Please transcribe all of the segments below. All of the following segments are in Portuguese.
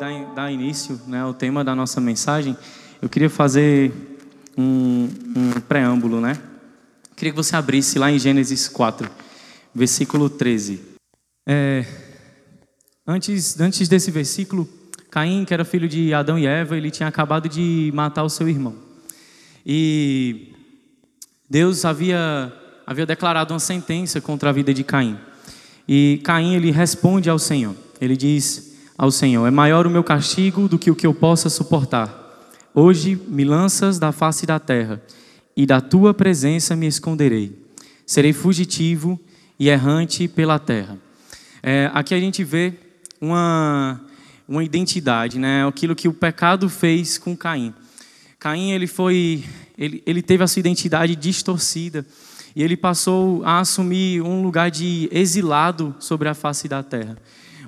dar, dar início né, ao tema da nossa mensagem, eu queria fazer um, um preâmbulo, né? Queria que você abrisse lá em Gênesis 4, versículo 13. É, antes, antes desse versículo, Caim, que era filho de Adão e Eva, ele tinha acabado de matar o seu irmão. E Deus havia, havia declarado uma sentença contra a vida de Caim. E Caim ele responde ao Senhor. Ele diz ao Senhor: É maior o meu castigo do que o que eu possa suportar. Hoje me lanças da face da terra, e da tua presença me esconderei. Serei fugitivo e errante pela terra. É, aqui a gente vê uma, uma identidade, né? aquilo que o pecado fez com Caim. Caim ele foi, ele, ele teve a sua identidade distorcida e ele passou a assumir um lugar de exilado sobre a face da terra.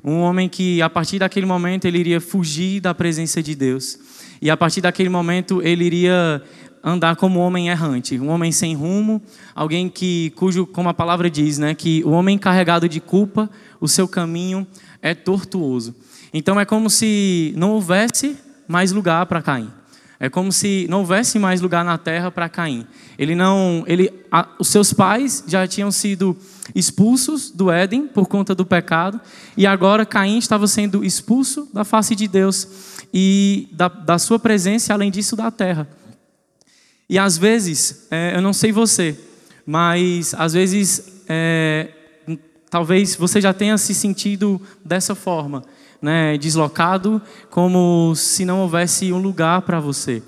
Um homem que, a partir daquele momento, ele iria fugir da presença de Deus. E a partir daquele momento, ele iria andar como um homem errante, um homem sem rumo, alguém que, cujo, como a palavra diz, né, que o homem carregado de culpa, o seu caminho é tortuoso. Então é como se não houvesse mais lugar para Caim. É como se não houvesse mais lugar na terra para Caim. Ele não, ele, a, os seus pais já tinham sido expulsos do Éden por conta do pecado e agora Caim estava sendo expulso da face de Deus e da, da sua presença, além disso, da terra. E às vezes, é, eu não sei você, mas às vezes, é, talvez você já tenha se sentido dessa forma né, deslocado, como se não houvesse um lugar para você.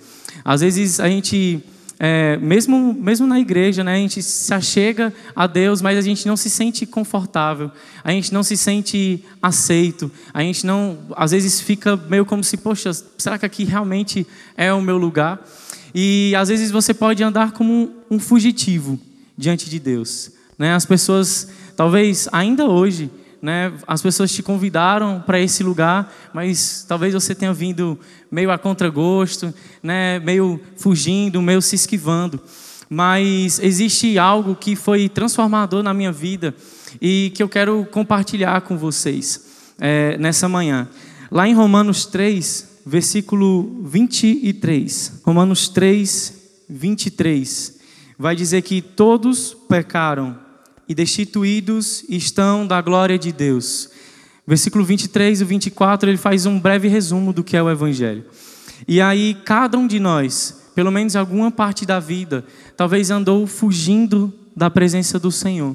Às vezes a gente, é, mesmo, mesmo na igreja, né, a gente se achega a Deus, mas a gente não se sente confortável, a gente não se sente aceito, a gente não, às vezes fica meio como se, poxa, será que aqui realmente é o meu lugar? E às vezes você pode andar como um fugitivo diante de Deus. Né? As pessoas, talvez ainda hoje, né? As pessoas te convidaram para esse lugar, mas talvez você tenha vindo meio a contragosto, né? Meio fugindo, meio se esquivando. Mas existe algo que foi transformador na minha vida e que eu quero compartilhar com vocês é, nessa manhã. Lá em Romanos 3, versículo 23. Romanos 3, 23. Vai dizer que todos pecaram e destituídos estão da glória de Deus. Versículo 23 e 24, ele faz um breve resumo do que é o Evangelho. E aí, cada um de nós, pelo menos alguma parte da vida, talvez andou fugindo da presença do Senhor.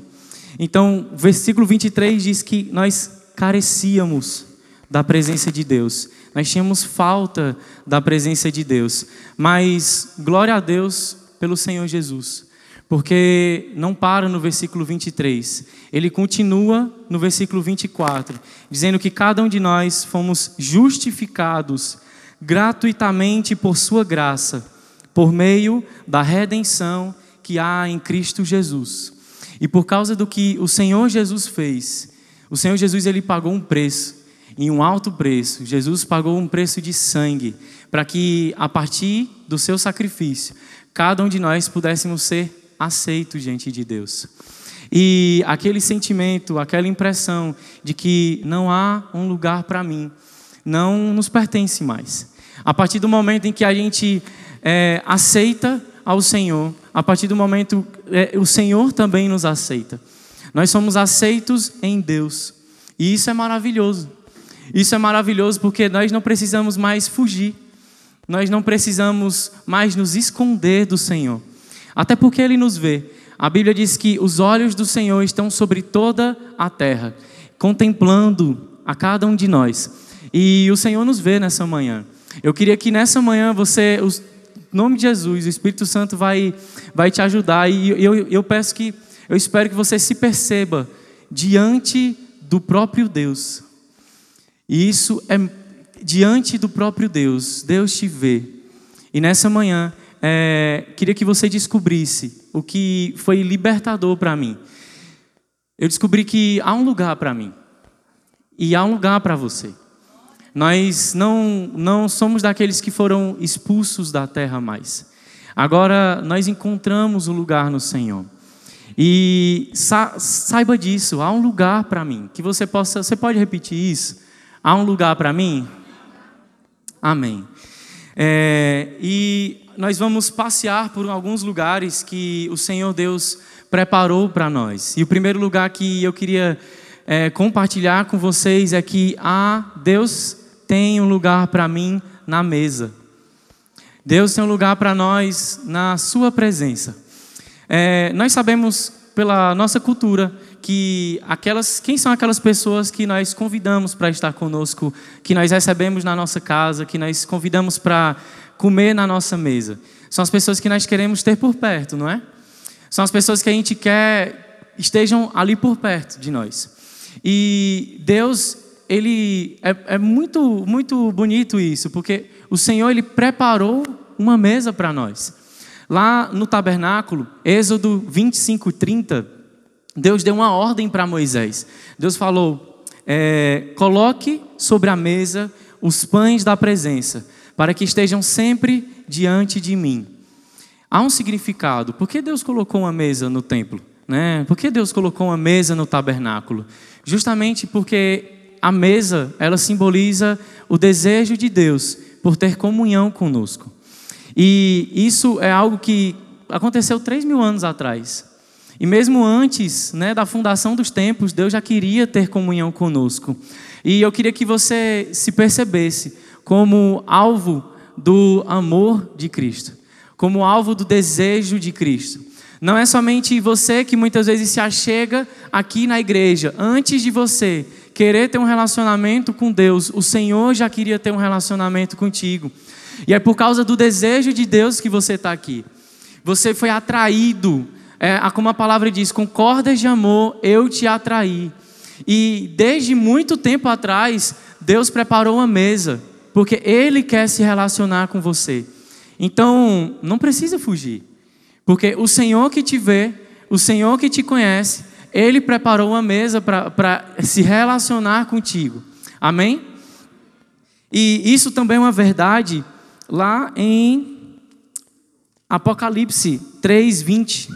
Então, versículo 23 diz que nós carecíamos da presença de Deus, nós tínhamos falta da presença de Deus, mas glória a Deus pelo Senhor Jesus porque não para no versículo 23, ele continua no versículo 24, dizendo que cada um de nós fomos justificados gratuitamente por Sua graça, por meio da redenção que há em Cristo Jesus. E por causa do que o Senhor Jesus fez, o Senhor Jesus ele pagou um preço, em um alto preço. Jesus pagou um preço de sangue, para que a partir do seu sacrifício, cada um de nós pudéssemos ser aceito diante de Deus. E aquele sentimento, aquela impressão de que não há um lugar para mim, não nos pertence mais. A partir do momento em que a gente é, aceita ao Senhor, a partir do momento é, o Senhor também nos aceita. Nós somos aceitos em Deus. E isso é maravilhoso. Isso é maravilhoso porque nós não precisamos mais fugir. Nós não precisamos mais nos esconder do Senhor. Até porque ele nos vê. A Bíblia diz que os olhos do Senhor estão sobre toda a terra, contemplando a cada um de nós. E o Senhor nos vê nessa manhã. Eu queria que nessa manhã você, o nome de Jesus, o Espírito Santo vai, vai te ajudar. E eu, eu peço que, eu espero que você se perceba diante do próprio Deus. E isso é diante do próprio Deus. Deus te vê. E nessa manhã é, queria que você descobrisse o que foi libertador para mim. Eu descobri que há um lugar para mim e há um lugar para você. Nós não, não somos daqueles que foram expulsos da terra mais. Agora nós encontramos o um lugar no Senhor. E sa saiba disso, há um lugar para mim. Que você possa, você pode repetir isso? Há um lugar para mim? Amém. É, e nós vamos passear por alguns lugares que o Senhor Deus preparou para nós. E o primeiro lugar que eu queria é, compartilhar com vocês é que ah, Deus tem um lugar para mim na mesa. Deus tem um lugar para nós na Sua presença. É, nós sabemos pela nossa cultura que aquelas, quem são aquelas pessoas que nós convidamos para estar conosco, que nós recebemos na nossa casa, que nós convidamos para comer na nossa mesa. São as pessoas que nós queremos ter por perto, não é? São as pessoas que a gente quer estejam ali por perto de nós. E Deus, ele é, é muito, muito bonito isso, porque o Senhor ele preparou uma mesa para nós. Lá no tabernáculo, Êxodo 25, 30, Deus deu uma ordem para Moisés. Deus falou: é, coloque sobre a mesa os pães da presença, para que estejam sempre diante de mim. Há um significado. Por que Deus colocou uma mesa no templo? Né? Por que Deus colocou uma mesa no tabernáculo? Justamente porque a mesa, ela simboliza o desejo de Deus por ter comunhão conosco. E isso é algo que aconteceu três mil anos atrás. E mesmo antes né, da fundação dos tempos, Deus já queria ter comunhão conosco. E eu queria que você se percebesse como alvo do amor de Cristo, como alvo do desejo de Cristo. Não é somente você que muitas vezes se achega aqui na igreja. Antes de você querer ter um relacionamento com Deus, o Senhor já queria ter um relacionamento contigo. E é por causa do desejo de Deus que você está aqui. Você foi atraído é, como a palavra diz, com cordas de amor eu te atraí. E desde muito tempo atrás, Deus preparou uma mesa, porque Ele quer se relacionar com você. Então, não precisa fugir, porque o Senhor que te vê, o Senhor que te conhece, Ele preparou uma mesa para se relacionar contigo. Amém? E isso também é uma verdade lá em Apocalipse 3, 20.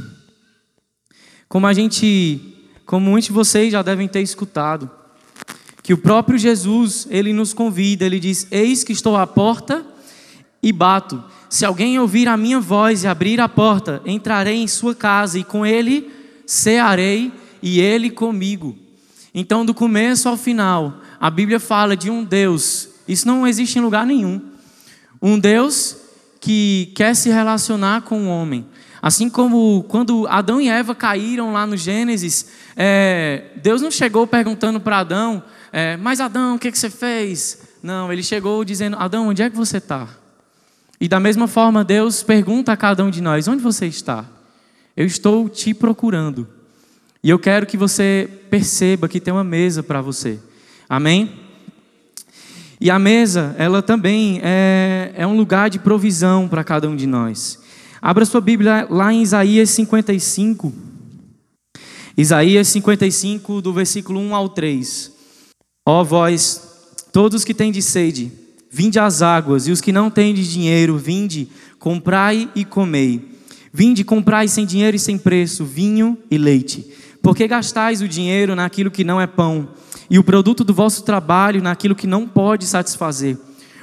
Como a gente, como muitos de vocês já devem ter escutado, que o próprio Jesus, ele nos convida, ele diz: Eis que estou à porta e bato. Se alguém ouvir a minha voz e abrir a porta, entrarei em sua casa e com ele cearei e ele comigo. Então, do começo ao final, a Bíblia fala de um Deus, isso não existe em lugar nenhum. Um Deus que quer se relacionar com o homem. Assim como quando Adão e Eva caíram lá no Gênesis, é, Deus não chegou perguntando para Adão, é, mas Adão, o que, que você fez? Não, ele chegou dizendo: Adão, onde é que você está? E da mesma forma, Deus pergunta a cada um de nós: onde você está? Eu estou te procurando. E eu quero que você perceba que tem uma mesa para você. Amém? E a mesa, ela também é, é um lugar de provisão para cada um de nós. Abra sua Bíblia lá em Isaías 55. Isaías 55, do versículo 1 ao 3. Ó vós, todos que têm de sede, vinde às águas, e os que não têm de dinheiro, vinde, comprai e comei. Vinde, comprai sem dinheiro e sem preço, vinho e leite. Porque gastais o dinheiro naquilo que não é pão, e o produto do vosso trabalho naquilo que não pode satisfazer.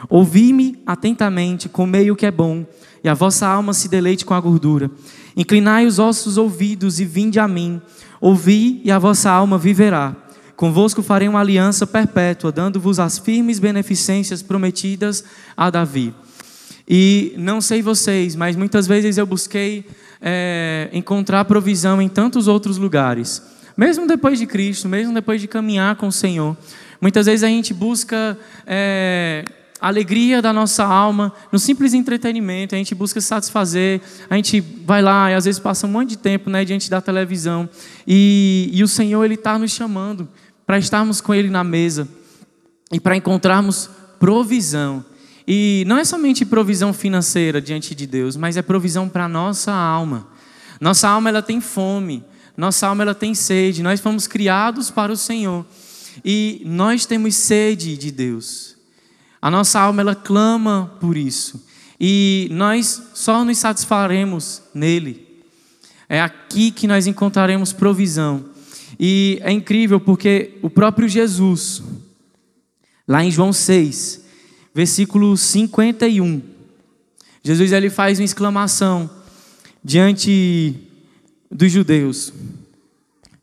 Ouvi-me atentamente, comei o que é bom, e a vossa alma se deleite com a gordura. Inclinai os vossos ouvidos e vinde a mim. Ouvi e a vossa alma viverá. Convosco farei uma aliança perpétua, dando-vos as firmes beneficências prometidas a Davi. E não sei vocês, mas muitas vezes eu busquei é, encontrar provisão em tantos outros lugares. Mesmo depois de Cristo, mesmo depois de caminhar com o Senhor. Muitas vezes a gente busca é, alegria da nossa alma no simples entretenimento, a gente busca satisfazer, a gente vai lá e às vezes passa um monte de tempo né, diante da televisão e, e o Senhor ele está nos chamando para estarmos com Ele na mesa e para encontrarmos provisão. E não é somente provisão financeira diante de Deus, mas é provisão para a nossa alma. Nossa alma ela tem fome, nossa alma ela tem sede. Nós fomos criados para o Senhor e nós temos sede de Deus. A nossa alma ela clama por isso. E nós só nos satisfaremos nele. É aqui que nós encontraremos provisão. E é incrível porque o próprio Jesus, lá em João 6, versículo 51. Jesus ele faz uma exclamação diante dos judeus.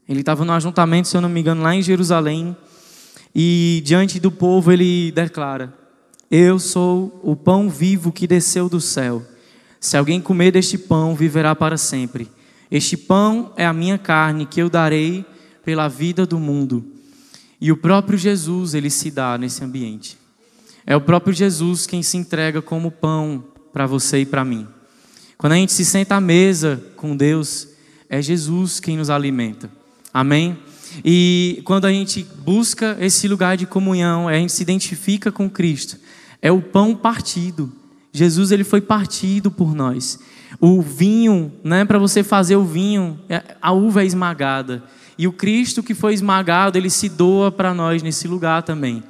Ele estava no ajuntamento, se eu não me engano, lá em Jerusalém, e diante do povo ele declara: Eu sou o pão vivo que desceu do céu. Se alguém comer deste pão, viverá para sempre. Este pão é a minha carne que eu darei pela vida do mundo. E o próprio Jesus, ele se dá nesse ambiente. É o próprio Jesus quem se entrega como pão para você e para mim. Quando a gente se senta à mesa com Deus, é Jesus quem nos alimenta. Amém? E quando a gente busca esse lugar de comunhão, a gente se identifica com Cristo. É o pão partido. Jesus ele foi partido por nós. O vinho, né, para você fazer o vinho, é, a uva é esmagada. E o Cristo que foi esmagado, ele se doa para nós nesse lugar também.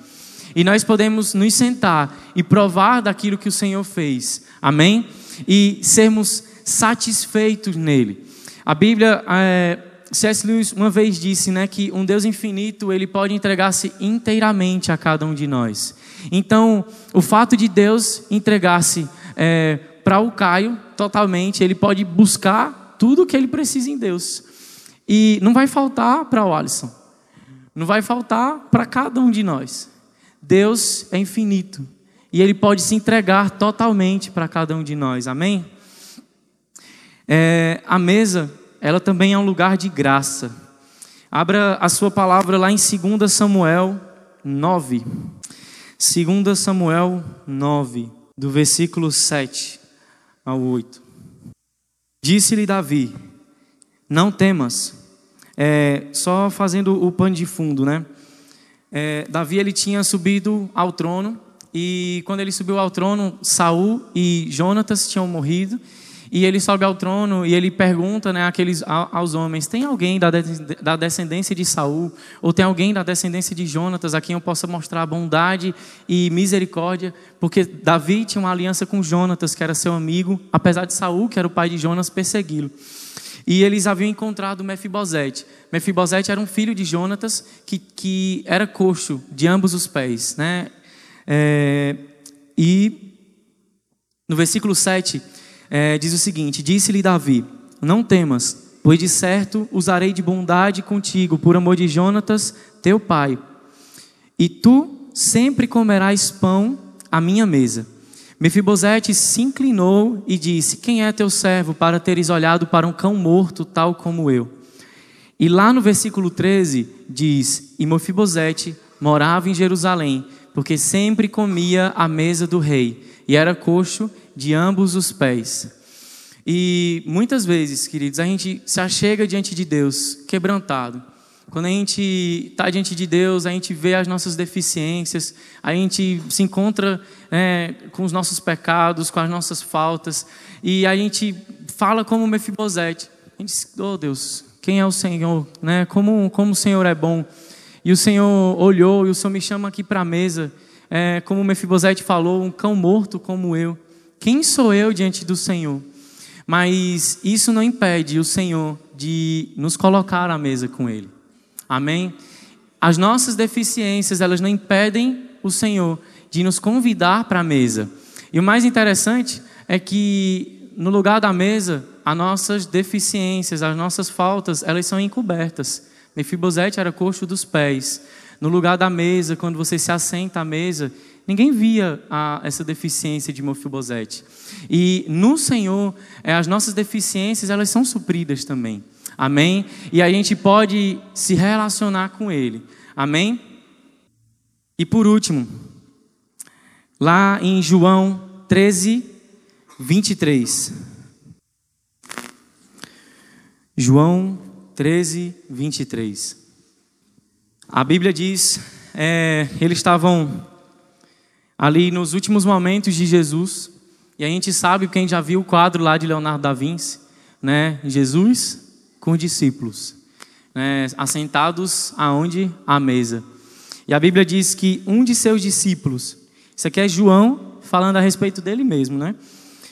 E nós podemos nos sentar e provar daquilo que o Senhor fez. Amém? E sermos satisfeitos nele. A Bíblia, é, C.S. Lewis uma vez disse né, que um Deus infinito ele pode entregar-se inteiramente a cada um de nós. Então, o fato de Deus entregar-se é, para o Caio totalmente, ele pode buscar tudo o que ele precisa em Deus. E não vai faltar para o Alisson. Não vai faltar para cada um de nós. Deus é infinito. E ele pode se entregar totalmente para cada um de nós. Amém? É, a mesa, ela também é um lugar de graça. Abra a sua palavra lá em 2 Samuel 9. 2 Samuel 9, do versículo 7 ao 8. Disse-lhe Davi: Não temas. É, só fazendo o pano de fundo, né? É, Davi ele tinha subido ao trono e quando ele subiu ao trono, Saul e Jonatas tinham morrido. E ele sobe ao trono e ele pergunta né, àqueles, aos homens: tem alguém da descendência de Saul ou tem alguém da descendência de Jonatas a quem eu possa mostrar bondade e misericórdia? Porque Davi tinha uma aliança com Jonatas, que era seu amigo, apesar de Saul, que era o pai de Jonas, persegui-lo. E eles haviam encontrado Mefibosete. Mefibosete era um filho de Jonatas que, que era coxo de ambos os pés. Né? É, e no versículo 7 é, diz o seguinte: Disse-lhe Davi: Não temas, pois de certo usarei de bondade contigo, por amor de Jonatas, teu pai. E tu sempre comerás pão à minha mesa. Mefibosete se inclinou e disse: Quem é teu servo para teres olhado para um cão morto, tal como eu? E lá no versículo 13 diz: E Mefibosete morava em Jerusalém, porque sempre comia à mesa do rei, e era coxo de ambos os pés. E muitas vezes, queridos, a gente se achega diante de Deus quebrantado. Quando a gente está diante de Deus, a gente vê as nossas deficiências, a gente se encontra é, com os nossos pecados, com as nossas faltas, e a gente fala como Mefibosete. A gente diz, oh Deus, quem é o Senhor? Né? Como, como o Senhor é bom. E o Senhor olhou e o Senhor me chama aqui para a mesa, é, como Mefibosete falou, um cão morto como eu. Quem sou eu diante do Senhor? Mas isso não impede o Senhor de nos colocar à mesa com Ele. Amém? As nossas deficiências, elas não impedem o Senhor de nos convidar para a mesa. E o mais interessante é que no lugar da mesa, as nossas deficiências, as nossas faltas, elas são encobertas. Mefibosete era coxo dos pés. No lugar da mesa, quando você se assenta à mesa, ninguém via a, essa deficiência de Mefibosete. E no Senhor, é, as nossas deficiências, elas são supridas também. Amém? E a gente pode se relacionar com Ele. Amém? E por último, lá em João 13, 23. João 13, 23. A Bíblia diz: é, eles estavam ali nos últimos momentos de Jesus, e a gente sabe, quem já viu o quadro lá de Leonardo da Vinci, né? Jesus com os discípulos, né, assentados aonde? À mesa. E a Bíblia diz que um de seus discípulos, isso aqui é João falando a respeito dele mesmo, né?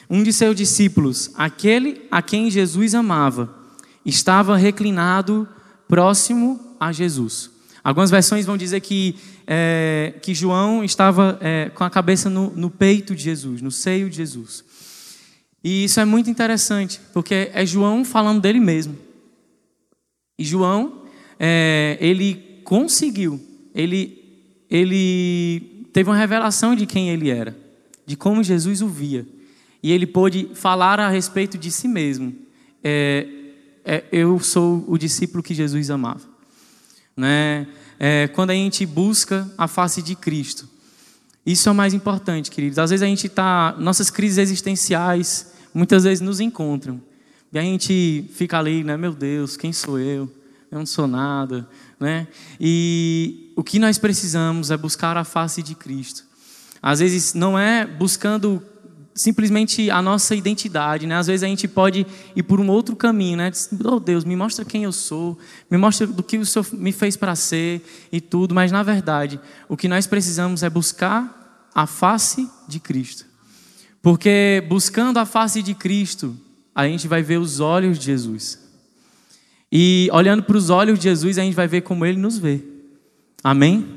Um de seus discípulos, aquele a quem Jesus amava, estava reclinado próximo a Jesus. Algumas versões vão dizer que, é, que João estava é, com a cabeça no, no peito de Jesus, no seio de Jesus. E isso é muito interessante, porque é João falando dele mesmo. E João, é, ele conseguiu, ele, ele teve uma revelação de quem ele era, de como Jesus o via. E ele pôde falar a respeito de si mesmo. É, é, eu sou o discípulo que Jesus amava. Né? É, quando a gente busca a face de Cristo. Isso é o mais importante, queridos. Às vezes a gente está. Nossas crises existenciais muitas vezes nos encontram. E a gente fica ali, né? Meu Deus, quem sou eu? Eu não sou nada, né? E o que nós precisamos é buscar a face de Cristo. Às vezes não é buscando simplesmente a nossa identidade, né? Às vezes a gente pode ir por um outro caminho, né? Oh Deus, me mostra quem eu sou, me mostra do que o Senhor me fez para ser e tudo, mas na verdade, o que nós precisamos é buscar a face de Cristo. Porque buscando a face de Cristo, a gente vai ver os olhos de Jesus. E olhando para os olhos de Jesus, a gente vai ver como ele nos vê. Amém?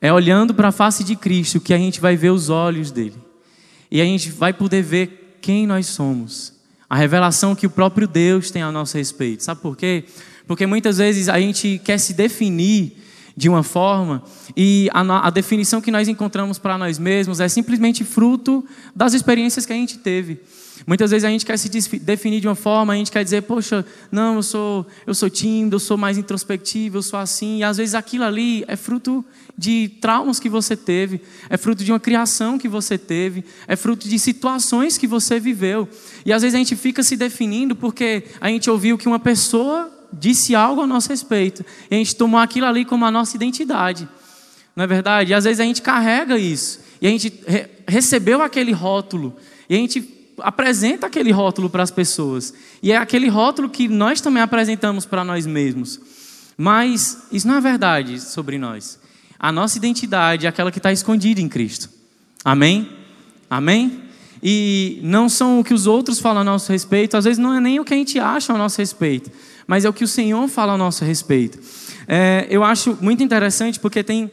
É olhando para a face de Cristo que a gente vai ver os olhos dele. E a gente vai poder ver quem nós somos. A revelação que o próprio Deus tem a nosso respeito. Sabe por quê? Porque muitas vezes a gente quer se definir de uma forma e a, a definição que nós encontramos para nós mesmos é simplesmente fruto das experiências que a gente teve. Muitas vezes a gente quer se definir de uma forma, a gente quer dizer, poxa, não, eu sou, eu sou tímido, eu sou mais introspectivo, eu sou assim. E às vezes aquilo ali é fruto de traumas que você teve, é fruto de uma criação que você teve, é fruto de situações que você viveu. E às vezes a gente fica se definindo porque a gente ouviu que uma pessoa disse algo a nosso respeito. E a gente tomou aquilo ali como a nossa identidade. Não é verdade? E às vezes a gente carrega isso. E a gente re recebeu aquele rótulo. E a gente apresenta aquele rótulo para as pessoas. E é aquele rótulo que nós também apresentamos para nós mesmos. Mas isso não é verdade sobre nós. A nossa identidade é aquela que está escondida em Cristo. Amém? Amém? E não são o que os outros falam a nosso respeito, às vezes não é nem o que a gente acha a nosso respeito, mas é o que o Senhor fala a nosso respeito. É, eu acho muito interessante porque tem.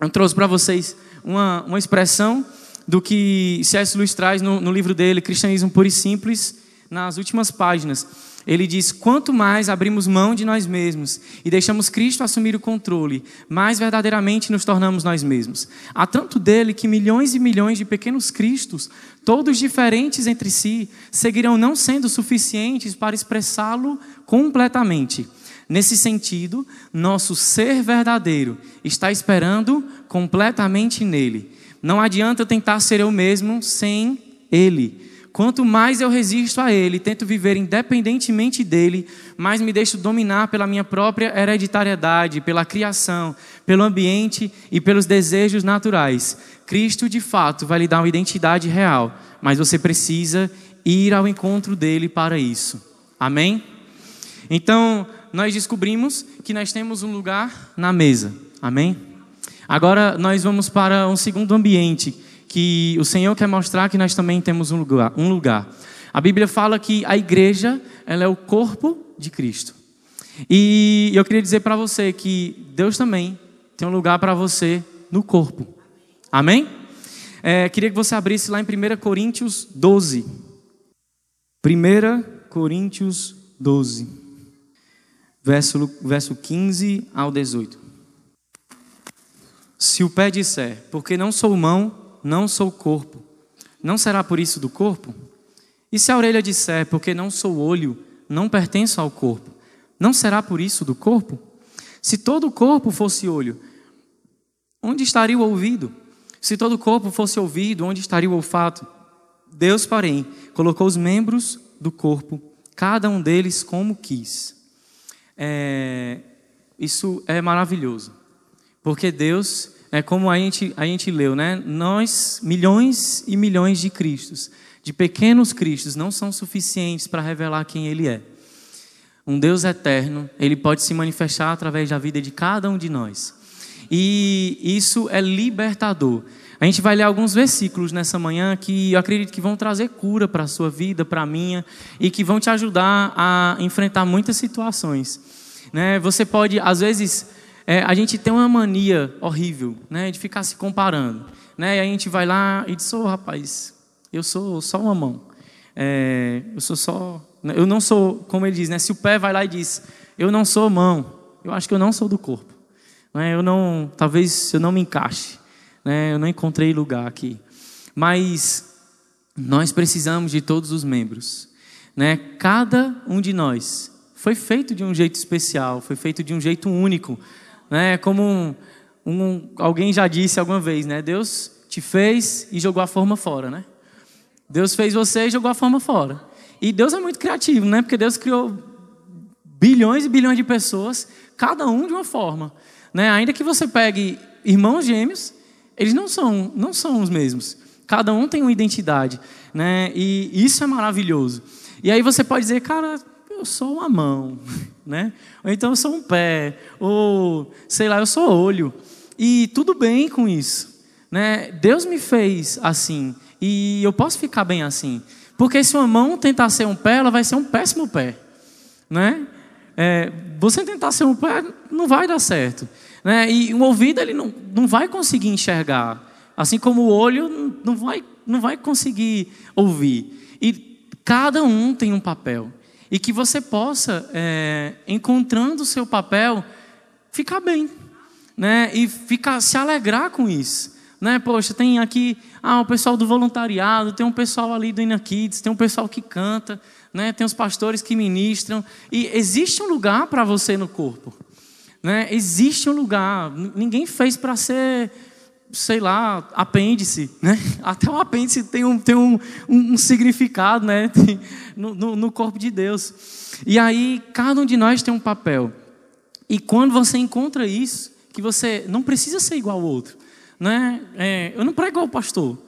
Eu trouxe para vocês uma, uma expressão do que C.S. Lewis traz no, no livro dele, Cristianismo Puro e Simples, nas últimas páginas. Ele diz: quanto mais abrimos mão de nós mesmos e deixamos Cristo assumir o controle, mais verdadeiramente nos tornamos nós mesmos. Há tanto dele que milhões e milhões de pequenos Cristos, todos diferentes entre si, seguirão não sendo suficientes para expressá-lo completamente. Nesse sentido, nosso ser verdadeiro está esperando completamente nele. Não adianta tentar ser eu mesmo sem Ele. Quanto mais eu resisto a Ele, tento viver independentemente dele, mais me deixo dominar pela minha própria hereditariedade, pela criação, pelo ambiente e pelos desejos naturais. Cristo, de fato, vai lhe dar uma identidade real, mas você precisa ir ao encontro dele para isso. Amém? Então, nós descobrimos que nós temos um lugar na mesa. Amém? Agora nós vamos para um segundo ambiente que o Senhor quer mostrar que nós também temos um lugar. Um lugar. A Bíblia fala que a igreja ela é o corpo de Cristo. E eu queria dizer para você que Deus também tem um lugar para você no corpo. Amém? É, queria que você abrisse lá em 1 Coríntios 12. 1 Coríntios 12, verso, verso 15 ao 18. Se o pé disser, porque não sou mão, não sou corpo, não será por isso do corpo? E se a orelha disser, porque não sou olho, não pertenço ao corpo, não será por isso do corpo? Se todo o corpo fosse olho, onde estaria o ouvido? Se todo o corpo fosse ouvido, onde estaria o olfato? Deus, porém, colocou os membros do corpo, cada um deles como quis. É, isso é maravilhoso. Porque Deus, é como a gente, a gente leu, né? Nós, milhões e milhões de Cristos, de pequenos Cristos, não são suficientes para revelar quem Ele é. Um Deus eterno, Ele pode se manifestar através da vida de cada um de nós. E isso é libertador. A gente vai ler alguns versículos nessa manhã que eu acredito que vão trazer cura para a sua vida, para a minha, e que vão te ajudar a enfrentar muitas situações. Né? Você pode, às vezes, é, a gente tem uma mania horrível, né, de ficar se comparando, né? E a gente vai lá e diz: "Ô, oh, rapaz, eu sou só uma mão. É, eu sou só, eu não sou, como ele diz, né? Se o pé vai lá e diz: "Eu não sou mão", eu acho que eu não sou do corpo. Né? Eu não, talvez eu não me encaixe, né? Eu não encontrei lugar aqui. Mas nós precisamos de todos os membros, né? Cada um de nós foi feito de um jeito especial, foi feito de um jeito único, né? Como um, um, alguém já disse alguma vez, né? Deus te fez e jogou a forma fora, né? Deus fez você e jogou a forma fora. E Deus é muito criativo, né? Porque Deus criou bilhões e bilhões de pessoas, cada um de uma forma, né? Ainda que você pegue irmãos gêmeos, eles não são, não são os mesmos. Cada um tem uma identidade, né? E isso é maravilhoso. E aí você pode dizer, cara, eu sou uma mão, né? Ou então eu sou um pé, ou sei lá, eu sou olho. E tudo bem com isso, né? Deus me fez assim e eu posso ficar bem assim, porque se uma mão tentar ser um pé, ela vai ser um péssimo pé, né? É, você tentar ser um pé não vai dar certo, né? E o ouvido ele não, não vai conseguir enxergar, assim como o olho não vai não vai conseguir ouvir. E cada um tem um papel e que você possa, é, encontrando o seu papel, ficar bem, né? E ficar, se alegrar com isso, né? Poxa, tem aqui ah, o pessoal do voluntariado, tem um pessoal ali do Inakids, tem um pessoal que canta, né? Tem os pastores que ministram e existe um lugar para você no corpo, né? Existe um lugar. Ninguém fez para ser sei lá, apêndice, né? Até o apêndice tem um, tem um, um, um significado, né? No, no, no, corpo de Deus. E aí, cada um de nós tem um papel. E quando você encontra isso, que você não precisa ser igual ao outro, né? É, eu não prego igual o pastor,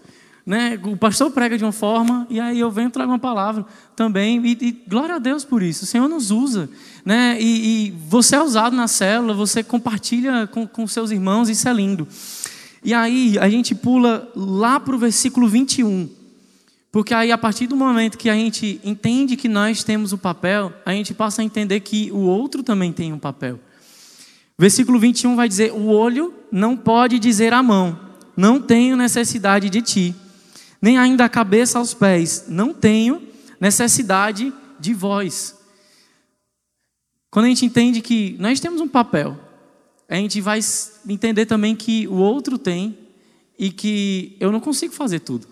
né? O pastor prega de uma forma e aí eu venho trago uma palavra também e, e glória a Deus por isso. O Senhor nos usa, né? E, e você é usado na célula, você compartilha com, com seus irmãos, isso é lindo. E aí a gente pula lá para o versículo 21. Porque aí, a partir do momento que a gente entende que nós temos o um papel, a gente passa a entender que o outro também tem um papel. Versículo 21 vai dizer: O olho não pode dizer à mão, não tenho necessidade de ti, nem ainda a cabeça aos pés, não tenho necessidade de vós. Quando a gente entende que nós temos um papel, a gente vai entender também que o outro tem e que eu não consigo fazer tudo.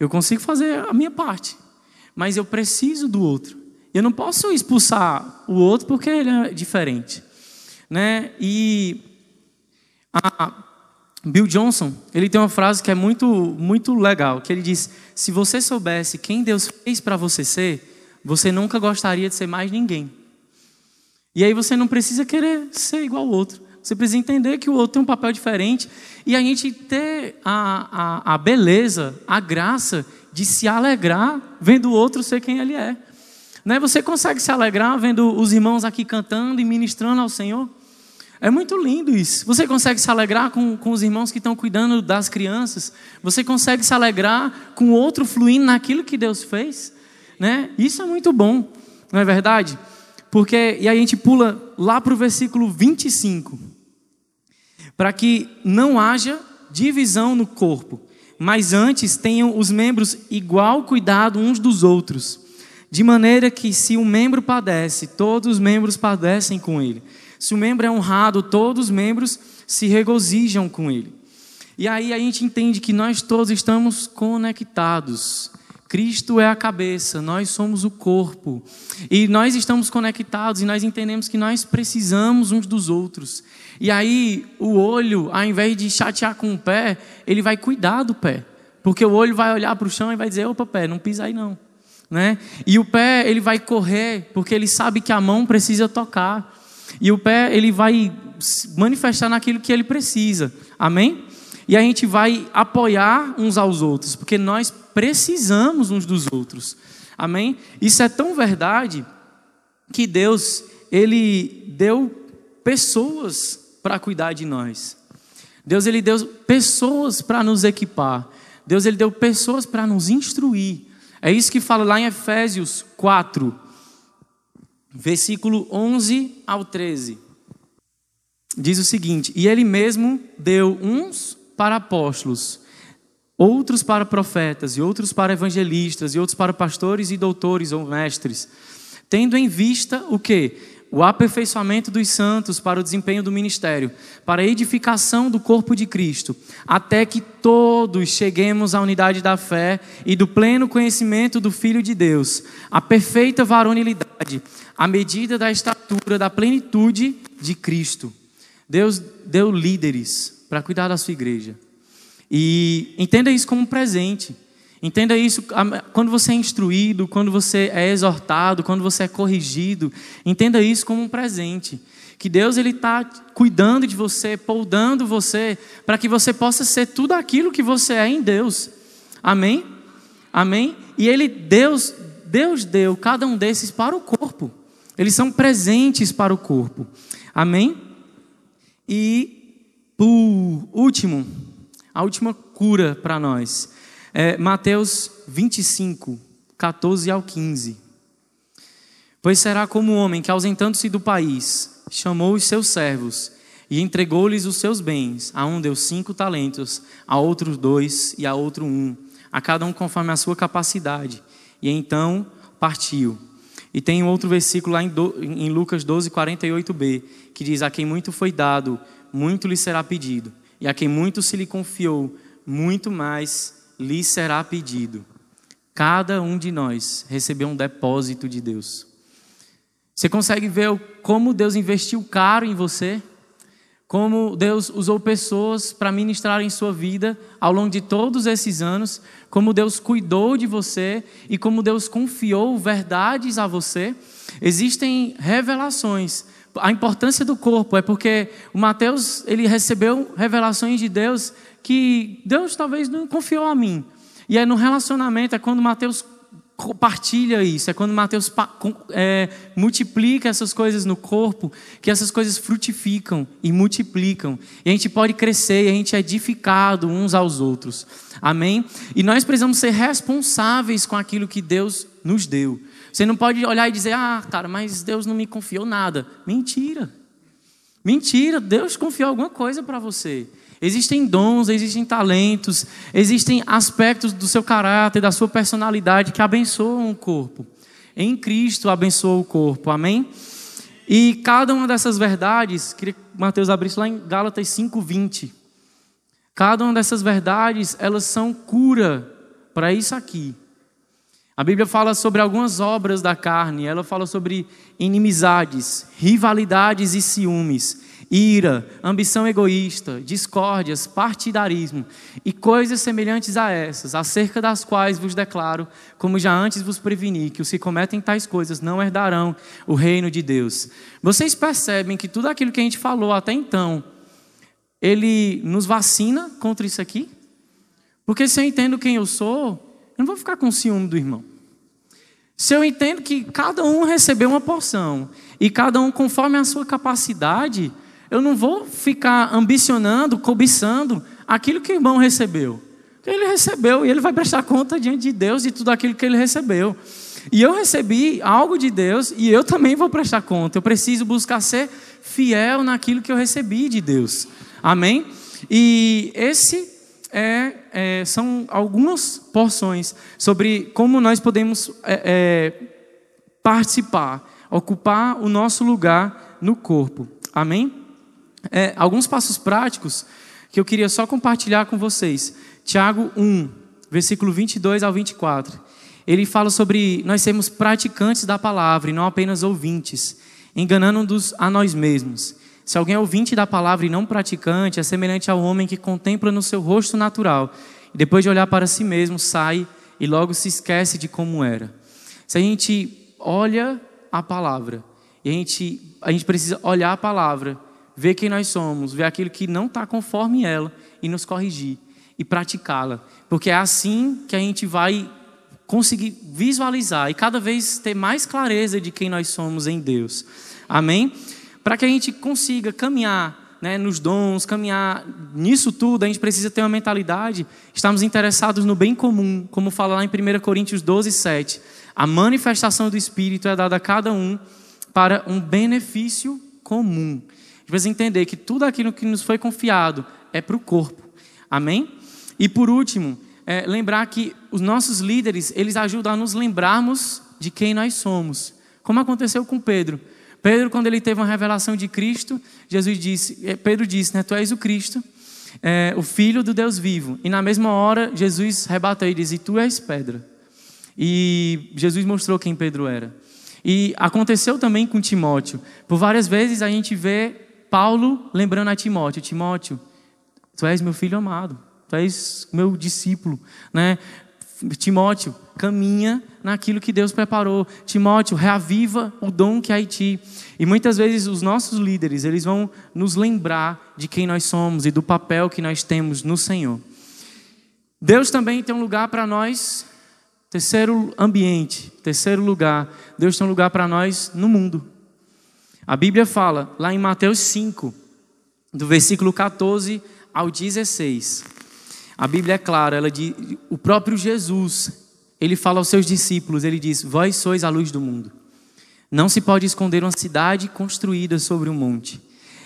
Eu consigo fazer a minha parte, mas eu preciso do outro. Eu não posso expulsar o outro porque ele é diferente, né? E Bill Johnson, ele tem uma frase que é muito muito legal, que ele diz: "Se você soubesse quem Deus fez para você ser, você nunca gostaria de ser mais ninguém." E aí você não precisa querer ser igual ao outro. Você precisa entender que o outro tem um papel diferente e a gente ter a, a, a beleza, a graça de se alegrar vendo o outro ser quem ele é. Né? Você consegue se alegrar vendo os irmãos aqui cantando e ministrando ao Senhor? É muito lindo isso. Você consegue se alegrar com, com os irmãos que estão cuidando das crianças? Você consegue se alegrar com o outro fluindo naquilo que Deus fez? Né? Isso é muito bom, não é verdade? Porque, e aí a gente pula lá para o versículo 25. Para que não haja divisão no corpo, mas antes tenham os membros igual cuidado uns dos outros. De maneira que, se um membro padece, todos os membros padecem com ele. Se o um membro é honrado, todos os membros se regozijam com ele. E aí a gente entende que nós todos estamos conectados. Cristo é a cabeça, nós somos o corpo. E nós estamos conectados e nós entendemos que nós precisamos uns dos outros. E aí o olho, ao invés de chatear com o pé, ele vai cuidar do pé. Porque o olho vai olhar para o chão e vai dizer: opa, pé, não pisa aí não. Né? E o pé, ele vai correr, porque ele sabe que a mão precisa tocar. E o pé, ele vai manifestar naquilo que ele precisa. Amém? E a gente vai apoiar uns aos outros, porque nós precisamos uns dos outros. Amém? Isso é tão verdade que Deus, ele deu pessoas para cuidar de nós. Deus ele deu pessoas para nos equipar. Deus ele deu pessoas para nos instruir. É isso que fala lá em Efésios 4, versículo 11 ao 13. diz o seguinte: E ele mesmo deu uns para apóstolos, outros para profetas, e outros para evangelistas, e outros para pastores e doutores ou mestres, tendo em vista o que? O aperfeiçoamento dos santos para o desempenho do ministério, para a edificação do corpo de Cristo, até que todos cheguemos à unidade da fé e do pleno conhecimento do Filho de Deus, a perfeita varonilidade, à medida da estatura da plenitude de Cristo. Deus deu líderes para cuidar da sua igreja. E entenda isso como um presente. Entenda isso quando você é instruído, quando você é exortado, quando você é corrigido. Entenda isso como um presente. Que Deus ele está cuidando de você, poldando você, para que você possa ser tudo aquilo que você é em Deus. Amém? Amém? E ele, Deus, Deus deu cada um desses para o corpo. Eles são presentes para o corpo. Amém? E por último, a última cura para nós. É Mateus 25, 14 ao 15. Pois será como o homem que, ausentando-se do país, chamou os seus servos e entregou-lhes os seus bens. A um deu cinco talentos, a outro dois e a outro um, a cada um conforme a sua capacidade. E então partiu. E tem um outro versículo lá em, do, em Lucas 12, 48b, que diz: A quem muito foi dado, muito lhe será pedido. E a quem muito se lhe confiou, muito mais lhe será pedido. Cada um de nós recebeu um depósito de Deus. Você consegue ver como Deus investiu caro em você? Como Deus usou pessoas para ministrar em sua vida ao longo de todos esses anos? Como Deus cuidou de você e como Deus confiou verdades a você? Existem revelações a importância do corpo é porque o Mateus ele recebeu revelações de Deus que Deus talvez não confiou a mim. E é no relacionamento é quando Mateus compartilha isso, é quando Mateus é, multiplica essas coisas no corpo, que essas coisas frutificam e multiplicam. E a gente pode crescer e a gente é edificado uns aos outros. Amém? E nós precisamos ser responsáveis com aquilo que Deus nos deu. Você não pode olhar e dizer, ah, cara, mas Deus não me confiou nada. Mentira. Mentira, Deus confiou alguma coisa para você. Existem dons, existem talentos, existem aspectos do seu caráter, da sua personalidade que abençoam o corpo. Em Cristo abençoa o corpo, amém? E cada uma dessas verdades, queria que Mateus abrisse lá em Gálatas 5:20. Cada uma dessas verdades, elas são cura para isso aqui. A Bíblia fala sobre algumas obras da carne, ela fala sobre inimizades, rivalidades e ciúmes, ira, ambição egoísta, discórdias, partidarismo e coisas semelhantes a essas, acerca das quais vos declaro, como já antes vos preveni, que os que cometem tais coisas não herdarão o reino de Deus. Vocês percebem que tudo aquilo que a gente falou até então, ele nos vacina contra isso aqui? Porque se eu entendo quem eu sou, eu não vou ficar com ciúme do irmão. Se eu entendo que cada um recebeu uma porção e cada um conforme a sua capacidade, eu não vou ficar ambicionando, cobiçando aquilo que o irmão recebeu. Ele recebeu e ele vai prestar conta diante de Deus de tudo aquilo que ele recebeu. E eu recebi algo de Deus e eu também vou prestar conta. Eu preciso buscar ser fiel naquilo que eu recebi de Deus. Amém? E esse é, é, são algumas porções sobre como nós podemos é, é, participar, ocupar o nosso lugar no corpo. Amém? É, alguns passos práticos que eu queria só compartilhar com vocês. Tiago 1, versículo 22 ao 24. Ele fala sobre nós sermos praticantes da palavra e não apenas ouvintes, enganando-nos a nós mesmos. Se alguém é ouvinte da palavra e não praticante, é semelhante ao homem que contempla no seu rosto natural e depois de olhar para si mesmo sai e logo se esquece de como era. Se a gente olha a palavra e a gente, a gente precisa olhar a palavra, ver quem nós somos, ver aquilo que não está conforme ela e nos corrigir e praticá-la, porque é assim que a gente vai conseguir visualizar e cada vez ter mais clareza de quem nós somos em Deus. Amém? Para que a gente consiga caminhar né, nos dons, caminhar nisso tudo, a gente precisa ter uma mentalidade, estamos interessados no bem comum, como fala lá em 1 Coríntios 12, 7. A manifestação do Espírito é dada a cada um para um benefício comum. gente precisa entender que tudo aquilo que nos foi confiado é para o corpo. Amém? E por último, é, lembrar que os nossos líderes, eles ajudam a nos lembrarmos de quem nós somos. Como aconteceu com Pedro. Pedro, quando ele teve uma revelação de Cristo, Jesus disse, é, Pedro disse, né, tu és o Cristo, é, o Filho do Deus vivo. E na mesma hora, Jesus rebateu e disse, tu és pedra. E Jesus mostrou quem Pedro era. E aconteceu também com Timóteo. Por várias vezes a gente vê Paulo lembrando a Timóteo, Timóteo, tu és meu filho amado tu és meu discípulo, né? Timóteo, caminha naquilo que Deus preparou. Timóteo, reaviva o dom que há em ti. E muitas vezes os nossos líderes, eles vão nos lembrar de quem nós somos e do papel que nós temos no Senhor. Deus também tem um lugar para nós, terceiro ambiente, terceiro lugar. Deus tem um lugar para nós no mundo. A Bíblia fala, lá em Mateus 5, do versículo 14 ao 16. A Bíblia é clara, ela diz, o próprio Jesus, ele fala aos seus discípulos, ele diz: "Vós sois a luz do mundo. Não se pode esconder uma cidade construída sobre um monte,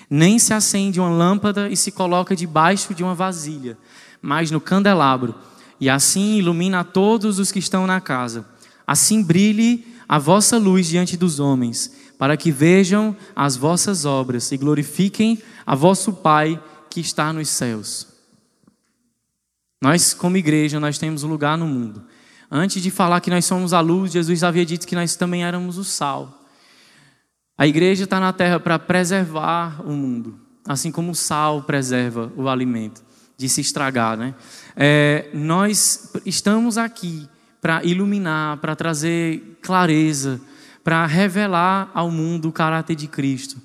nem se acende uma lâmpada e se coloca debaixo de uma vasilha, mas no candelabro, e assim ilumina a todos os que estão na casa. Assim brilhe a vossa luz diante dos homens, para que vejam as vossas obras e glorifiquem a vosso Pai que está nos céus." Nós, como igreja, nós temos um lugar no mundo. Antes de falar que nós somos a luz, Jesus havia dito que nós também éramos o sal. A igreja está na terra para preservar o mundo, assim como o sal preserva o alimento de se estragar, né? É, nós estamos aqui para iluminar, para trazer clareza, para revelar ao mundo o caráter de Cristo.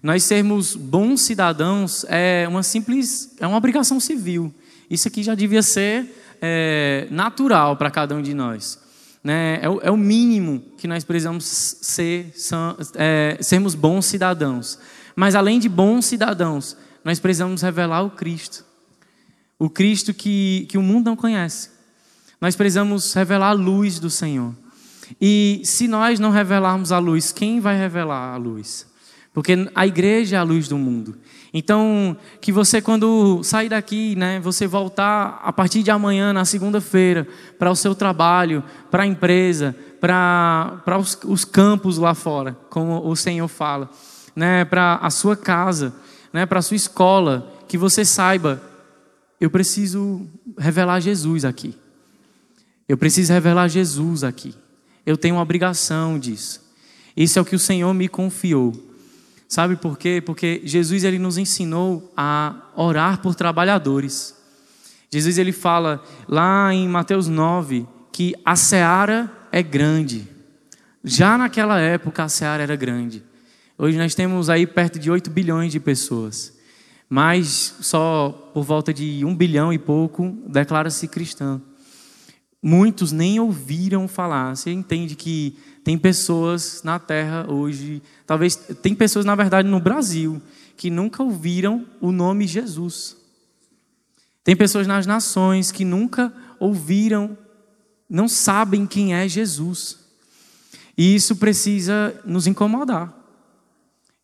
Nós sermos bons cidadãos é uma simples, é uma obrigação civil. Isso aqui já devia ser é, natural para cada um de nós. Né? É, o, é, o, mínimo que nós precisamos ser, são, é, sermos bons cidadãos. Mas além de bons cidadãos, nós precisamos revelar o Cristo. O Cristo que, que o mundo não conhece. Nós precisamos revelar a luz do Senhor. E se nós não revelarmos a luz, quem vai revelar a luz? Porque a igreja é a luz do mundo. Então, que você, quando sair daqui, né, você voltar a partir de amanhã, na segunda-feira, para o seu trabalho, para a empresa, para, os, os, campos lá fora, como o Senhor fala, né, para a sua casa, né, para a sua escola, que você saiba, eu preciso revelar Jesus aqui. Eu preciso revelar Jesus aqui. Eu tenho uma obrigação disso. Isso é o que o Senhor me confiou. Sabe por quê? Porque Jesus ele nos ensinou a orar por trabalhadores. Jesus ele fala lá em Mateus 9 que a seara é grande. Já naquela época a seara era grande. Hoje nós temos aí perto de 8 bilhões de pessoas. Mas só por volta de 1 bilhão e pouco declara-se cristão. Muitos nem ouviram falar. Você entende que tem pessoas na terra hoje, talvez tem pessoas na verdade no Brasil que nunca ouviram o nome Jesus. Tem pessoas nas nações que nunca ouviram, não sabem quem é Jesus. E isso precisa nos incomodar.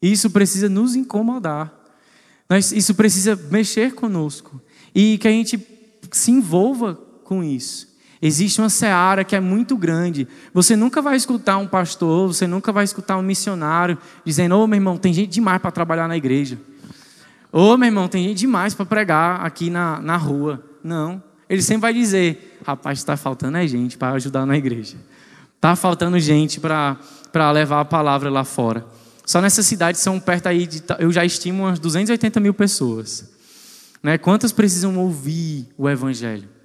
Isso precisa nos incomodar. Isso precisa mexer conosco. E que a gente se envolva com isso. Existe uma seara que é muito grande. Você nunca vai escutar um pastor, você nunca vai escutar um missionário dizendo: Ô oh, meu irmão, tem gente demais para trabalhar na igreja. Ô oh, meu irmão, tem gente demais para pregar aqui na, na rua. Não. Ele sempre vai dizer: Rapaz, está faltando é gente para ajudar na igreja. Está faltando gente para levar a palavra lá fora. Só nessa cidade são perto aí de. Eu já estimo umas 280 mil pessoas. Né? Quantas precisam ouvir o evangelho?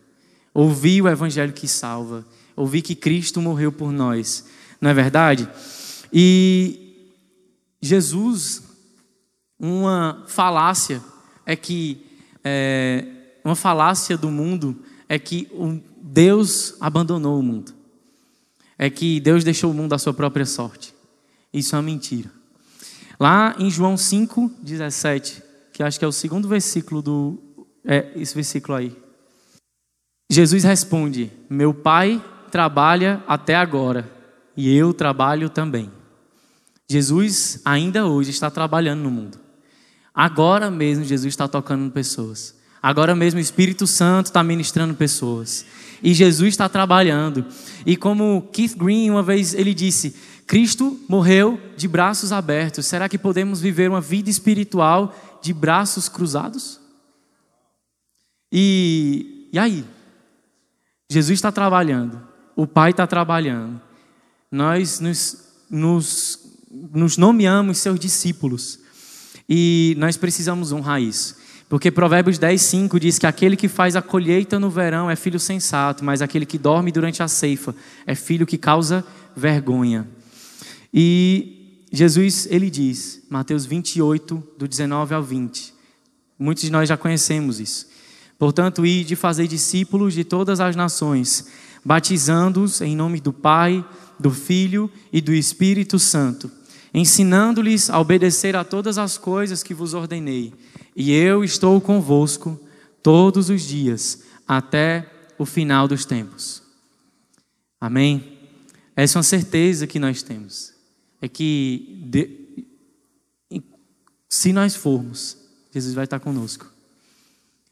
Ouvir o evangelho que salva, ouvir que Cristo morreu por nós, não é verdade? E Jesus, uma falácia é que é, uma falácia do mundo é que Deus abandonou o mundo, é que Deus deixou o mundo à sua própria sorte. Isso é uma mentira. Lá em João 5, 17, que acho que é o segundo versículo do. É, esse versículo aí. Jesus responde: Meu pai trabalha até agora e eu trabalho também. Jesus ainda hoje está trabalhando no mundo. Agora mesmo Jesus está tocando pessoas. Agora mesmo o Espírito Santo está ministrando pessoas. E Jesus está trabalhando. E como Keith Green uma vez ele disse: Cristo morreu de braços abertos. Será que podemos viver uma vida espiritual de braços cruzados? E, e aí? Jesus está trabalhando, o Pai está trabalhando. Nós nos, nos, nos nomeamos seus discípulos. E nós precisamos honrar isso. Porque Provérbios 10, 5 diz que aquele que faz a colheita no verão é filho sensato, mas aquele que dorme durante a ceifa é filho que causa vergonha. E Jesus, ele diz, Mateus 28, do 19 ao 20. Muitos de nós já conhecemos isso. Portanto, ir de fazer discípulos de todas as nações, batizando-os em nome do Pai, do Filho e do Espírito Santo, ensinando-lhes a obedecer a todas as coisas que vos ordenei. E eu estou convosco todos os dias, até o final dos tempos. Amém? Essa é uma certeza que nós temos é que de, se nós formos, Jesus vai estar conosco.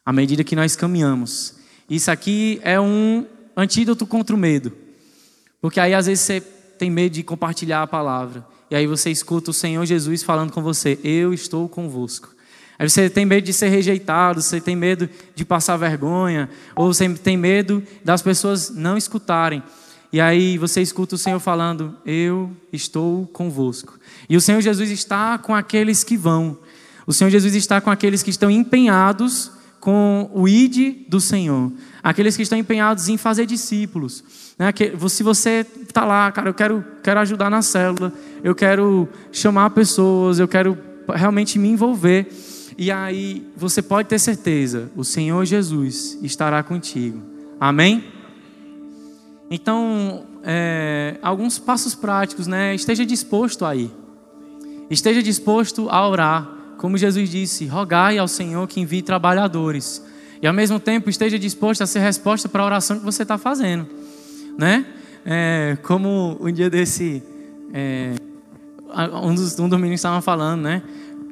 À medida que nós caminhamos. Isso aqui é um antídoto contra o medo. Porque aí às vezes você tem medo de compartilhar a palavra. E aí você escuta o Senhor Jesus falando com você: Eu estou convosco. Aí você tem medo de ser rejeitado, você tem medo de passar vergonha, ou você tem medo das pessoas não escutarem. E aí você escuta o Senhor falando: Eu estou convosco. E o Senhor Jesus está com aqueles que vão. O Senhor Jesus está com aqueles que estão empenhados com o ID do Senhor. Aqueles que estão empenhados em fazer discípulos. Né? Se você está lá, cara, eu quero, quero ajudar na célula, eu quero chamar pessoas, eu quero realmente me envolver. E aí você pode ter certeza, o Senhor Jesus estará contigo. Amém? Então, é, alguns passos práticos, né? Esteja disposto a ir. Esteja disposto a orar. Como Jesus disse, rogai ao Senhor que envie trabalhadores. E ao mesmo tempo esteja disposto a ser resposta para a oração que você está fazendo. Né? É, como um dia desse, é, um, dos, um dos meninos estava falando, né?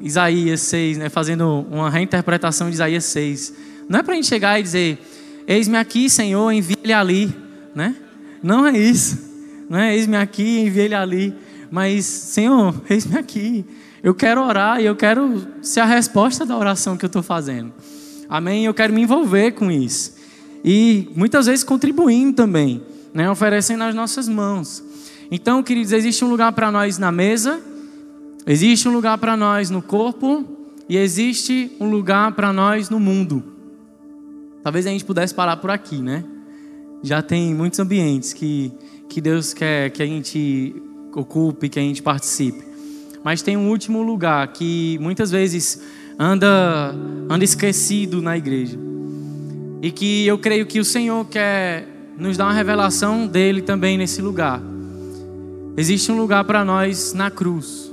Isaías 6, né? fazendo uma reinterpretação de Isaías 6. Não é para a gente chegar e dizer, eis-me aqui, Senhor, envie-lhe ali. Né? Não é isso. Não é eis-me aqui, enviei ele ali. Mas, Senhor, eis-me aqui. Eu quero orar e eu quero ser a resposta da oração que eu estou fazendo. Amém? Eu quero me envolver com isso. E muitas vezes contribuindo também, né? oferecendo as nossas mãos. Então, queridos, existe um lugar para nós na mesa, existe um lugar para nós no corpo e existe um lugar para nós no mundo. Talvez a gente pudesse parar por aqui, né? já tem muitos ambientes que, que Deus quer que a gente ocupe, que a gente participe. Mas tem um último lugar que muitas vezes anda, anda esquecido na igreja. E que eu creio que o Senhor quer nos dar uma revelação dele também nesse lugar. Existe um lugar para nós na cruz.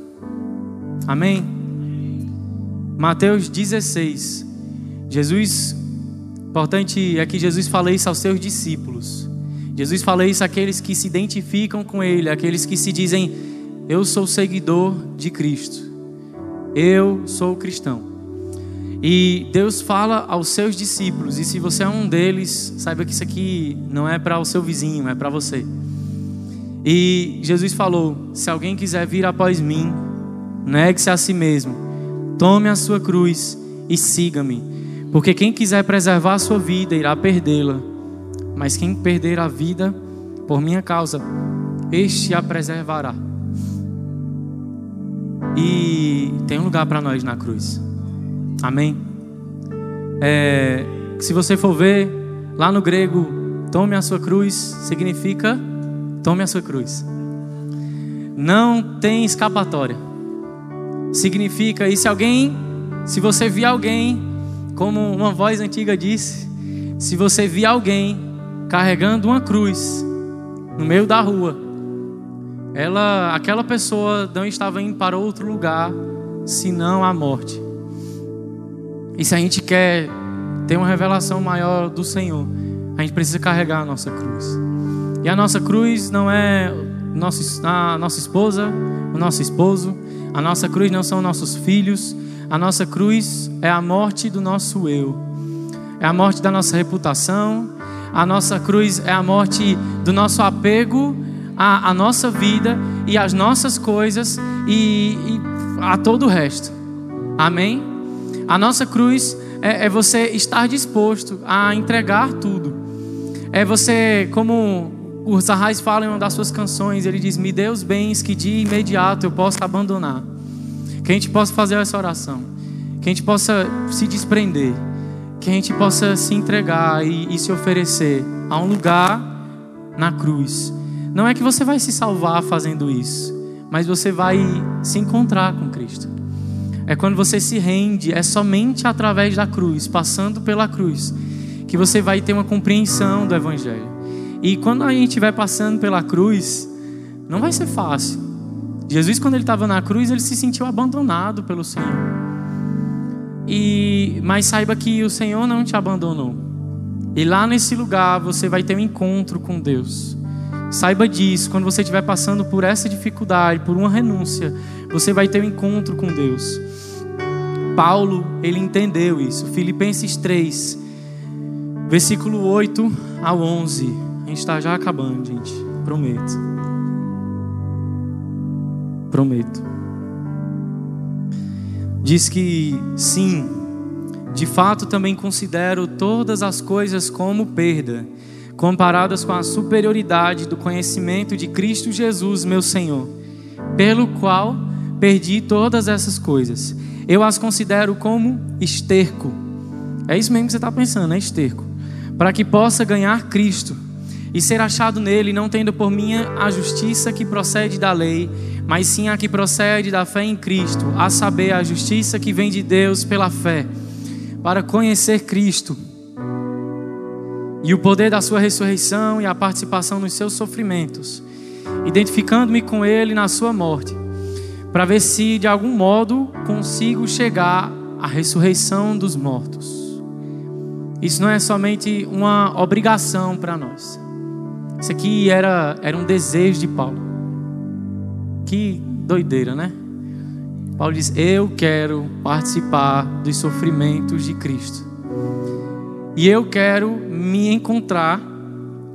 Amém? Mateus 16. Jesus Importante é que Jesus fala isso aos seus discípulos. Jesus fala isso àqueles que se identificam com Ele, àqueles que se dizem: Eu sou seguidor de Cristo, eu sou cristão. E Deus fala aos seus discípulos, e se você é um deles, saiba que isso aqui não é para o seu vizinho, é para você. E Jesus falou: Se alguém quiser vir após mim, negue-se a si mesmo, tome a sua cruz e siga-me. Porque quem quiser preservar a sua vida irá perdê-la, mas quem perder a vida por minha causa, este a preservará. E tem um lugar para nós na cruz. Amém? É, se você for ver lá no grego, tome a sua cruz significa tome a sua cruz. Não tem escapatória. Significa, e se alguém, se você vir alguém como uma voz antiga disse: se você vir alguém carregando uma cruz no meio da rua, ela, aquela pessoa não estava indo para outro lugar senão a morte. E se a gente quer ter uma revelação maior do Senhor, a gente precisa carregar a nossa cruz. E a nossa cruz não é nosso, a nossa esposa, o nosso esposo, a nossa cruz não são nossos filhos, A nossa cruz é a morte do nosso eu, é a morte da nossa reputação, a nossa cruz é a morte do nosso apego à, à nossa vida e às nossas coisas e, e a todo o resto. Amém? A nossa cruz é, é você estar disposto a entregar tudo. É você, como o Zahais fala em uma das suas canções, ele diz: Me dê os bens que de imediato eu possa abandonar. Que a gente possa fazer essa oração. Que a gente possa se desprender. Que a gente possa se entregar e, e se oferecer a um lugar na cruz. Não é que você vai se salvar fazendo isso, mas você vai se encontrar com Cristo. É quando você se rende, é somente através da cruz, passando pela cruz, que você vai ter uma compreensão do Evangelho. E quando a gente vai passando pela cruz, não vai ser fácil. Jesus, quando ele estava na cruz, ele se sentiu abandonado pelo Senhor. E mas saiba que o Senhor não te abandonou. E lá nesse lugar você vai ter um encontro com Deus. Saiba disso, quando você estiver passando por essa dificuldade, por uma renúncia, você vai ter um encontro com Deus. Paulo, ele entendeu isso. Filipenses 3, versículo 8 ao 11. A gente está já acabando, gente. Prometo. Prometo. Diz que sim, de fato também considero todas as coisas como perda, comparadas com a superioridade do conhecimento de Cristo Jesus, meu Senhor, pelo qual perdi todas essas coisas. Eu as considero como esterco. É isso mesmo que você está pensando, é esterco. Para que possa ganhar Cristo e ser achado nele, não tendo por minha a justiça que procede da lei, mas sim a que procede da fé em Cristo, a saber, a justiça que vem de Deus pela fé, para conhecer Cristo e o poder da sua ressurreição e a participação nos seus sofrimentos, identificando-me com ele na sua morte, para ver se de algum modo consigo chegar à ressurreição dos mortos. Isso não é somente uma obrigação para nós. Isso aqui era, era um desejo de Paulo. Que doideira, né? Paulo diz: Eu quero participar dos sofrimentos de Cristo. E eu quero me encontrar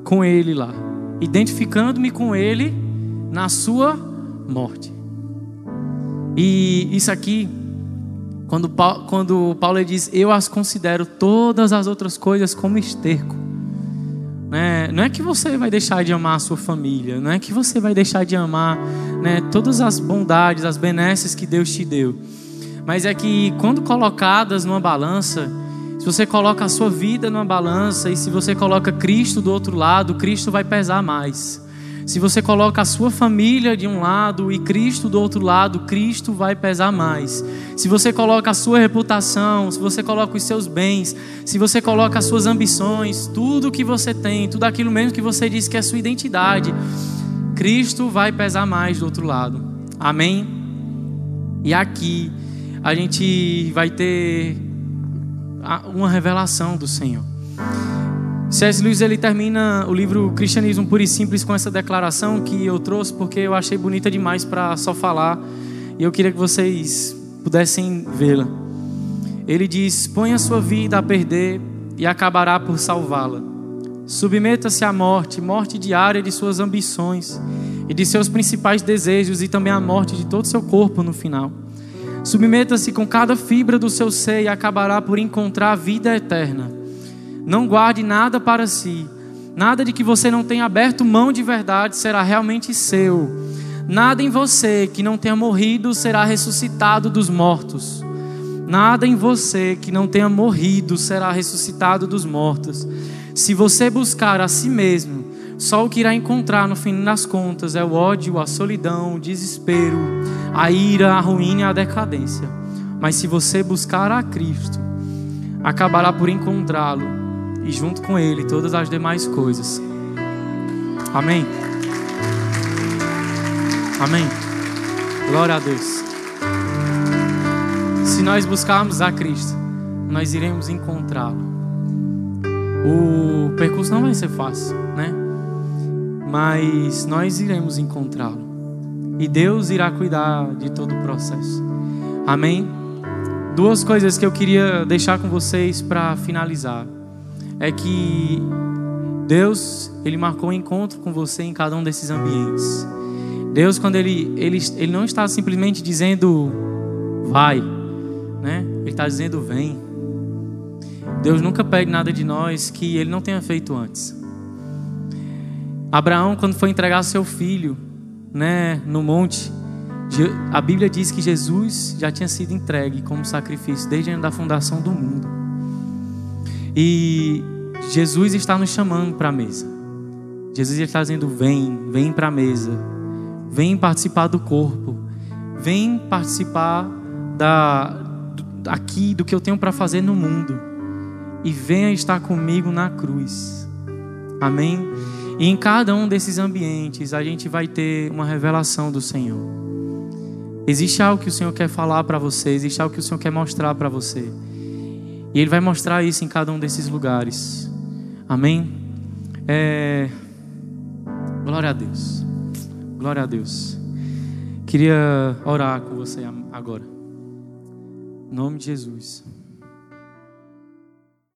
com Ele lá, identificando-me com Ele na Sua morte. E isso aqui, quando Paulo, quando Paulo diz: Eu as considero todas as outras coisas como esterco né? Não é que você vai deixar de amar a sua família, não é que você vai deixar de amar né, todas as bondades, as benesses que Deus te deu, mas é que quando colocadas numa balança, se você coloca a sua vida numa balança e se você coloca Cristo do outro lado, Cristo vai pesar mais. Se você coloca a sua família de um lado e Cristo do outro lado, Cristo vai pesar mais. Se você coloca a sua reputação, se você coloca os seus bens, se você coloca as suas ambições, tudo que você tem, tudo aquilo mesmo que você diz que é sua identidade, Cristo vai pesar mais do outro lado. Amém? E aqui a gente vai ter uma revelação do Senhor. C.S. Lewis ele termina o livro Cristianismo Puro e Simples com essa declaração que eu trouxe porque eu achei bonita demais para só falar e eu queria que vocês pudessem vê-la. Ele diz: Põe a sua vida a perder e acabará por salvá-la. Submeta-se à morte, morte diária de suas ambições e de seus principais desejos e também à morte de todo o seu corpo no final. Submeta-se com cada fibra do seu ser e acabará por encontrar a vida eterna. Não guarde nada para si. Nada de que você não tenha aberto mão de verdade será realmente seu. Nada em você que não tenha morrido será ressuscitado dos mortos. Nada em você que não tenha morrido será ressuscitado dos mortos. Se você buscar a si mesmo, só o que irá encontrar no fim das contas é o ódio, a solidão, o desespero, a ira, a ruína e a decadência. Mas se você buscar a Cristo, acabará por encontrá-lo e junto com Ele todas as demais coisas. Amém. Amém. Glória a Deus. Se nós buscarmos a Cristo, nós iremos encontrá-lo. O percurso não vai ser fácil, né? Mas nós iremos encontrá-lo. E Deus irá cuidar de todo o processo. Amém? duas coisas que eu queria deixar com vocês para finalizar é que Deus, ele marcou um encontro com você em cada um desses ambientes. Deus, quando ele, ele, ele não está simplesmente dizendo vai, né? Ele está dizendo vem. Deus nunca pede nada de nós que ele não tenha feito antes. Abraão, quando foi entregar seu filho, né, no monte, a Bíblia diz que Jesus já tinha sido entregue como sacrifício desde da fundação do mundo. E Jesus está nos chamando para a mesa. Jesus está dizendo: vem, vem para a mesa, vem participar do corpo, vem participar da aqui do que eu tenho para fazer no mundo e venha estar comigo na cruz. Amém. E em cada um desses ambientes a gente vai ter uma revelação do Senhor. Existe algo que o Senhor quer falar para você, existe algo que o Senhor quer mostrar para você. E Ele vai mostrar isso em cada um desses lugares. Amém? É... Glória a Deus. Glória a Deus. Queria orar com você agora. Em nome de Jesus.